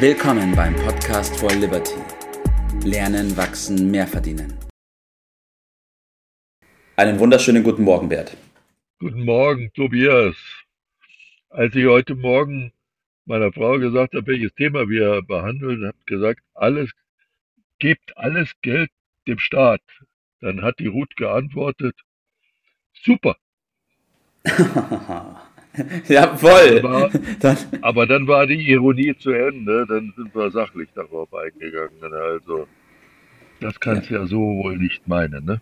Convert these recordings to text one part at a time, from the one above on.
Willkommen beim Podcast for Liberty. Lernen, wachsen, mehr verdienen. Einen wunderschönen guten Morgen, Bert. Guten Morgen, Tobias. Als ich heute Morgen meiner Frau gesagt habe, welches Thema wir behandeln, habe gesagt, alles, gebt alles Geld dem Staat. Dann hat die Ruth geantwortet, super. Jawohl. Aber, dann, aber dann war die Ironie zu Ende, dann sind wir sachlich darauf eingegangen. Also, das kannst du ja. ja so wohl nicht meinen, ne?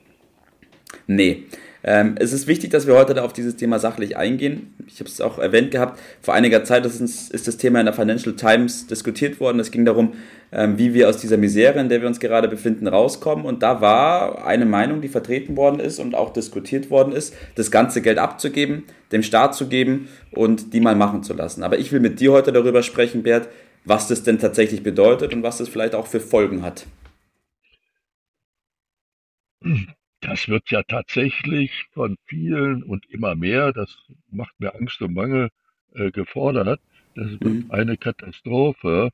Nee. Ähm, es ist wichtig, dass wir heute da auf dieses Thema sachlich eingehen. Ich habe es auch erwähnt gehabt. Vor einiger Zeit ist, ist, das Thema in der Financial Times diskutiert worden. Es ging darum, ähm, wie wir aus dieser Misere, in der wir uns gerade befinden, rauskommen. Und da war eine Meinung, die vertreten worden ist und auch diskutiert worden ist, das ganze Geld abzugeben, dem Staat zu geben und die mal machen zu lassen. Aber ich will mit dir heute darüber sprechen, Bert, was das denn tatsächlich bedeutet und was das vielleicht auch für Folgen hat. Das wird ja tatsächlich von vielen und immer mehr, das macht mir Angst und Mangel, äh, gefordert. Das wird mhm. eine Katastrophe,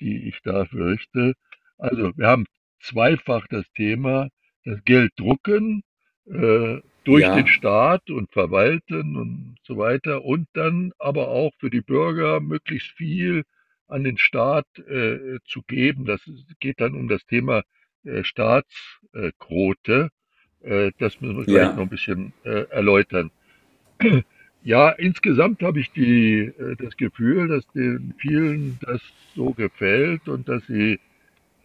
die ich da fürchte. Also wir haben zweifach das Thema, das Geld drucken äh, durch ja. den Staat und verwalten und so weiter und dann aber auch für die Bürger möglichst viel an den Staat äh, zu geben. Das geht dann um das Thema äh, Staatsquote. Äh, das müssen wir gleich ja. noch ein bisschen äh, erläutern. Ja, insgesamt habe ich die, äh, das Gefühl, dass den vielen das so gefällt und dass sie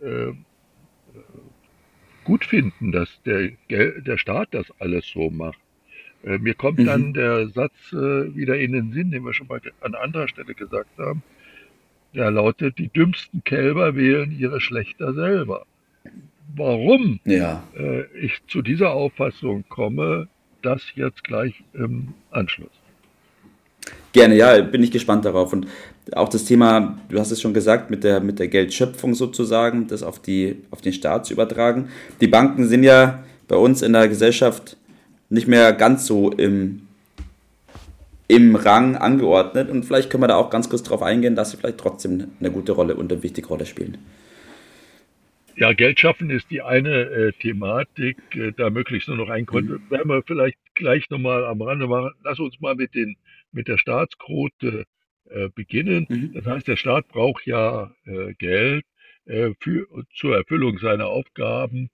äh, gut finden, dass der, der Staat das alles so macht. Äh, mir kommt mhm. dann der Satz äh, wieder in den Sinn, den wir schon mal an anderer Stelle gesagt haben. Der lautet, die dümmsten Kälber wählen ihre Schlechter selber. Warum ja. äh, ich zu dieser Auffassung komme, das jetzt gleich im Anschluss. Gerne, ja, bin ich gespannt darauf. Und auch das Thema, du hast es schon gesagt, mit der, mit der Geldschöpfung sozusagen, das auf, die, auf den Staat zu übertragen. Die Banken sind ja bei uns in der Gesellschaft nicht mehr ganz so im, im Rang angeordnet. Und vielleicht können wir da auch ganz kurz darauf eingehen, dass sie vielleicht trotzdem eine gute Rolle und eine wichtige Rolle spielen. Ja, Geld schaffen ist die eine äh, Thematik. Äh, da möglichst nur noch ein Konto. Mhm. Werden wir vielleicht gleich nochmal am Rande machen. Lass uns mal mit, den, mit der Staatsquote äh, beginnen. Mhm. Das heißt, der Staat braucht ja äh, Geld äh, für, zur Erfüllung seiner Aufgaben.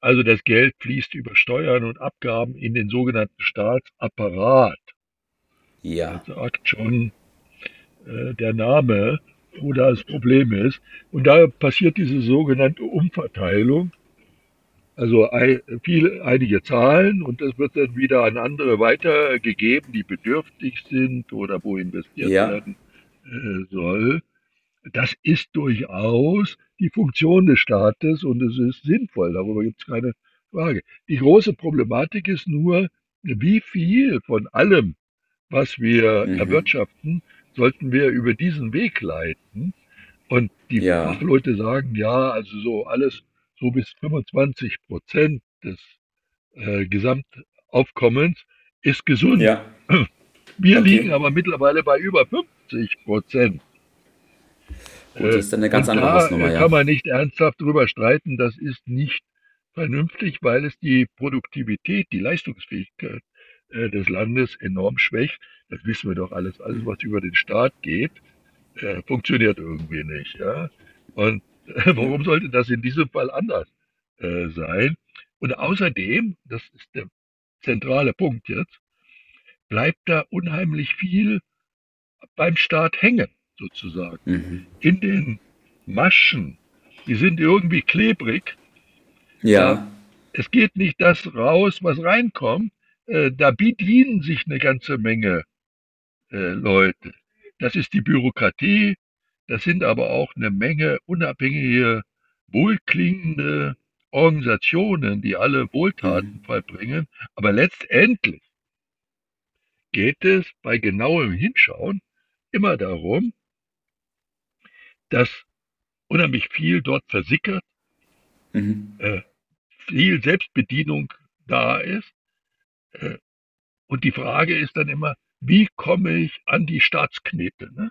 Also das Geld fließt über Steuern und Abgaben in den sogenannten Staatsapparat. Ja. Das sagt schon äh, der Name wo das Problem ist. Und da passiert diese sogenannte Umverteilung. Also viele, einige Zahlen und das wird dann wieder an andere weitergegeben, die bedürftig sind oder wo investiert ja. werden äh, soll. Das ist durchaus die Funktion des Staates und es ist sinnvoll, darüber gibt es keine Frage. Die große Problematik ist nur, wie viel von allem, was wir mhm. erwirtschaften, sollten wir über diesen Weg leiten. Und die ja. Fachleute sagen, ja, also so alles so bis 25 Prozent des äh, Gesamtaufkommens ist gesund. Ja. Wir okay. liegen aber mittlerweile bei über 50 Prozent. Gut, das ist dann eine ganz andere Hausnummer, ja. kann man nicht ernsthaft darüber streiten, das ist nicht vernünftig, weil es die Produktivität, die Leistungsfähigkeit äh, des Landes enorm schwächt. Das wissen wir doch alles. Alles, was über den Staat geht, äh, funktioniert irgendwie nicht. Ja? Und äh, warum sollte das in diesem Fall anders äh, sein? Und außerdem, das ist der zentrale Punkt jetzt, bleibt da unheimlich viel beim Staat hängen, sozusagen. Mhm. In den Maschen. Die sind irgendwie klebrig. Ja. Es geht nicht das raus, was reinkommt, äh, da bedienen sich eine ganze Menge äh, Leute. Das ist die Bürokratie, das sind aber auch eine Menge unabhängige, wohlklingende Organisationen, die alle Wohltaten mhm. vollbringen. Aber letztendlich geht es bei genauem Hinschauen immer darum, dass unheimlich viel dort versickert, mhm. äh, viel Selbstbedienung da ist und die Frage ist dann immer, wie komme ich an die Staatsknete? Ne?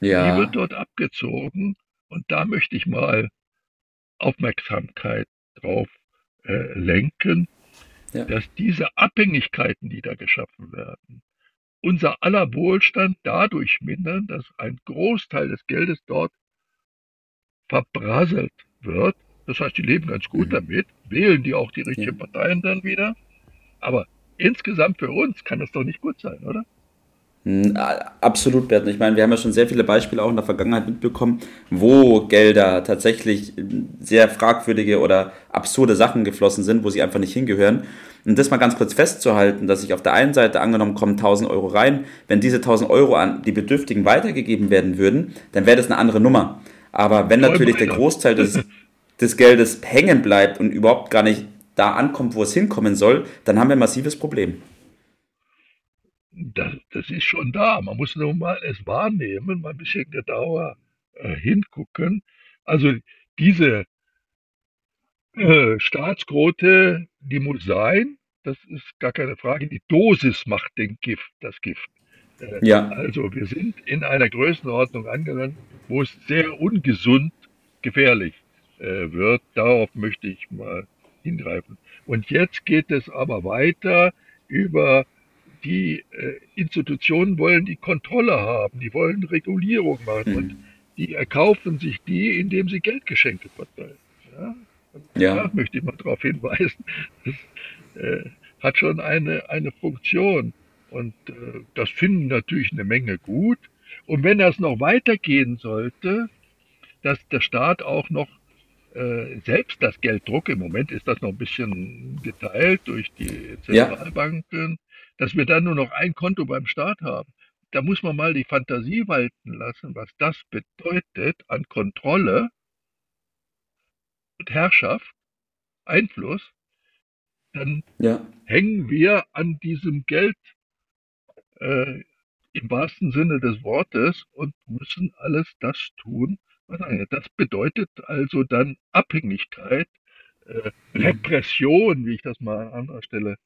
Ja. Die wird dort abgezogen Und da möchte ich mal Aufmerksamkeit drauf äh, lenken, ja. dass diese Abhängigkeiten, die da geschaffen werden, unser aller Wohlstand dadurch mindern, dass ein Großteil des Geldes dort verbraselt wird. Das heißt, die leben ganz gut mhm. damit, wählen die auch die richtigen ja. Parteien dann wieder. Aber insgesamt für uns kann das doch nicht gut sein, oder? Hm, absolut, Bert. Ich meine, wir haben ja schon sehr viele Beispiele auch in der Vergangenheit mitbekommen, wo Gelder tatsächlich sehr fragwürdige oder absurde Sachen geflossen sind, wo sie einfach nicht hingehören. Und das mal ganz kurz festzuhalten, dass ich auf der einen Seite angenommen kommen 1000 Euro rein, wenn diese 1000 Euro an die Bedürftigen weitergegeben werden würden, dann wäre das eine andere Nummer. Aber wenn natürlich der Großteil des, des Geldes hängen bleibt und überhaupt gar nicht da ankommt, wo es hinkommen soll, dann haben wir ein massives Problem das, das ist schon da. Man muss nur mal es wahrnehmen, mal ein bisschen genauer äh, hingucken. Also diese äh, Staatsquote, die muss sein, das ist gar keine Frage. Die Dosis macht den Gift, das Gift. Äh, ja. Also wir sind in einer Größenordnung angelangt, wo es sehr ungesund gefährlich äh, wird. Darauf möchte ich mal hingreifen. Und jetzt geht es aber weiter über die äh, Institutionen wollen die Kontrolle haben, die wollen Regulierung machen mhm. und die erkaufen sich die, indem sie Geldgeschenke verteilen. Ja? ja. Da möchte ich mal darauf hinweisen. Das äh, hat schon eine, eine Funktion und äh, das finden natürlich eine Menge gut. Und wenn das noch weitergehen sollte, dass der Staat auch noch äh, selbst das Geld druckt, im Moment ist das noch ein bisschen geteilt durch die Zentralbanken, dass wir dann nur noch ein Konto beim Staat haben. Da muss man mal die Fantasie walten lassen, was das bedeutet an Kontrolle und Herrschaft, Einfluss. Dann ja. hängen wir an diesem Geld äh, im wahrsten Sinne des Wortes und müssen alles das tun. Das bedeutet also dann Abhängigkeit, äh, Repression, wie ich das mal an anderer Stelle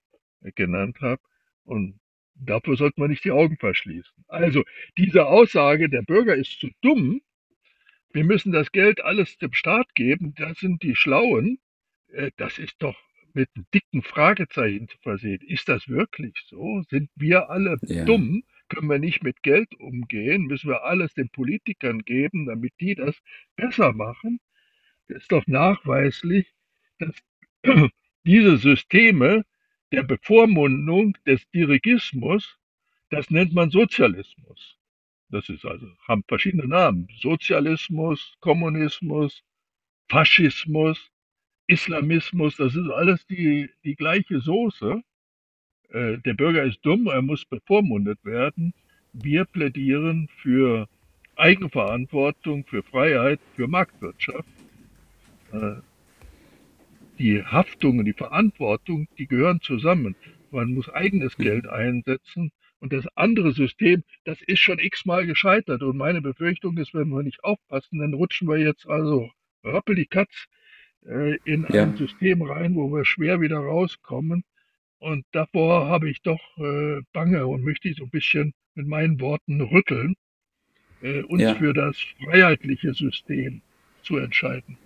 genannt habe. Und dafür sollte man nicht die Augen verschließen. Also diese Aussage, der Bürger ist zu dumm, wir müssen das Geld alles dem Staat geben, das sind die Schlauen, äh, das ist doch mit einem dicken Fragezeichen zu versehen. Ist das wirklich so? Sind wir alle ja. dumm? Können wir nicht mit Geld umgehen? Müssen wir alles den Politikern geben, damit die das besser machen? Das ist doch nachweislich, dass diese Systeme der Bevormundung des Dirigismus, das nennt man Sozialismus. Das ist also, haben verschiedene Namen. Sozialismus, Kommunismus, Faschismus, Islamismus, das ist alles die, die gleiche Soße. Äh, der Bürger ist dumm, er muss bevormundet werden. Wir plädieren für Eigenverantwortung, für Freiheit, für Marktwirtschaft. Äh, die Haftung und die Verantwortung, die gehören zusammen. Man muss eigenes. Geld einsetzen. Und das andere System, das ist schon x-mal gescheitert. Und meine Befürchtung ist, wenn wir nicht aufpassen, dann rutschen wir jetzt also rappelикatz äh, in ja. ein System rein, wo wir schwer wieder rauskommen. Und davor habe ich doch äh, Bange und möchte ich so ein bisschen mit meinen Worten rütteln, äh, uns ja. für das freiheitliche System zu entscheiden.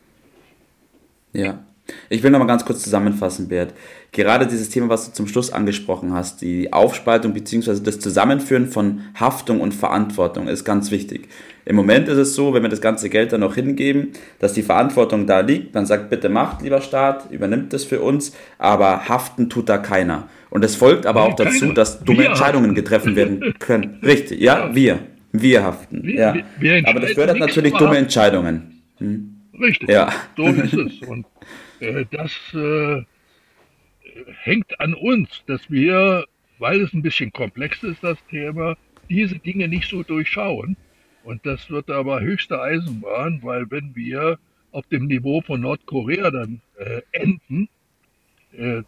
Ja, ich will noch mal ganz kurz zusammenfassen, Bert. Gerade dieses Thema, was du zum Schluss angesprochen hast, die Aufspaltung bzw. das Zusammenführen von Haftung und Verantwortung ist ganz wichtig. Im Moment ist es so, wenn wir das ganze Geld dann noch hingeben, dass die Verantwortung da liegt, man sagt, bitte macht, lieber Staat, übernimmt das für uns, aber haften tut da keiner. Und es folgt aber auch dazu, dass dumme Entscheidungen getroffen werden können. Richtig, ja, wir. Wir haften. Wir, ja. Wir aber das fördert natürlich dumme Entscheidungen. Hm. Richtig, ja. so ist es. Und äh, das äh, hängt an uns, dass wir, weil es ein bisschen komplex ist, das Thema, diese Dinge nicht so durchschauen. Und das wird aber höchste Eisenbahn, weil wenn wir auf dem Niveau von Nordkorea dann äh, enden, äh,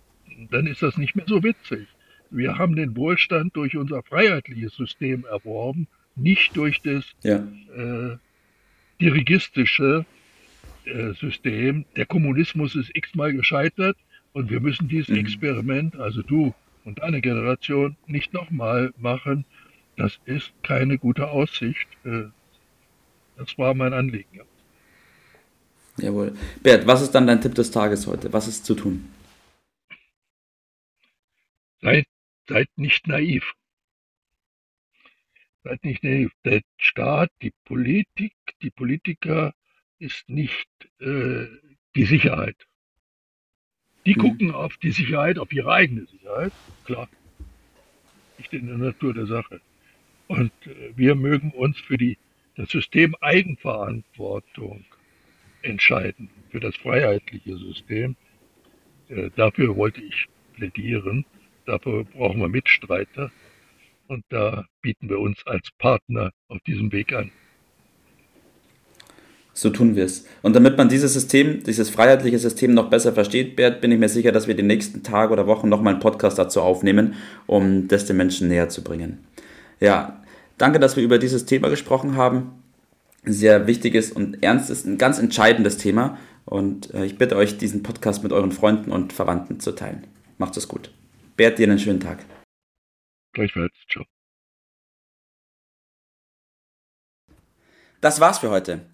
dann ist das nicht mehr so witzig. Wir haben den Wohlstand durch unser freiheitliches System erworben, nicht durch das ja. äh, dirigistische System. Der Kommunismus ist x-mal gescheitert und wir müssen dieses mhm. Experiment, also du und deine Generation, nicht nochmal machen. Das ist keine gute Aussicht. Äh, das war mein Anliegen. Jawohl. Bert, was ist dann dein Tipp des Tages heute? Was ist zu tun? Seid, seid nicht naiv. Seid nicht naiv. Der Staat, die Politik, die Politiker ist nicht äh, die Sicherheit. Die mhm. gucken auf die Sicherheit, auf ihre eigene Sicherheit, klar. Nicht in der Natur der Sache. Und äh, wir mögen uns für die, das System Eigenverantwortung entscheiden, für das freiheitliche System. Äh, dafür wollte ich plädieren. Dafür brauchen wir Mitstreiter. Und da bieten wir uns als Partner auf diesem Weg an. So tun wir es. Und damit man dieses System, dieses freiheitliche System noch besser versteht, Bert, bin ich mir sicher, dass wir die nächsten Tage oder Wochen nochmal einen Podcast dazu aufnehmen, um das den Menschen näher zu bringen. Ja, danke, dass wir über dieses Thema gesprochen haben. Ein sehr wichtiges und ernstes, ein ganz entscheidendes Thema. Und äh, ich bitte euch, diesen Podcast mit euren Freunden und Verwandten zu teilen. Macht es gut. Bert, dir einen schönen Tag. Gleichfalls. Ciao. Das war's für heute.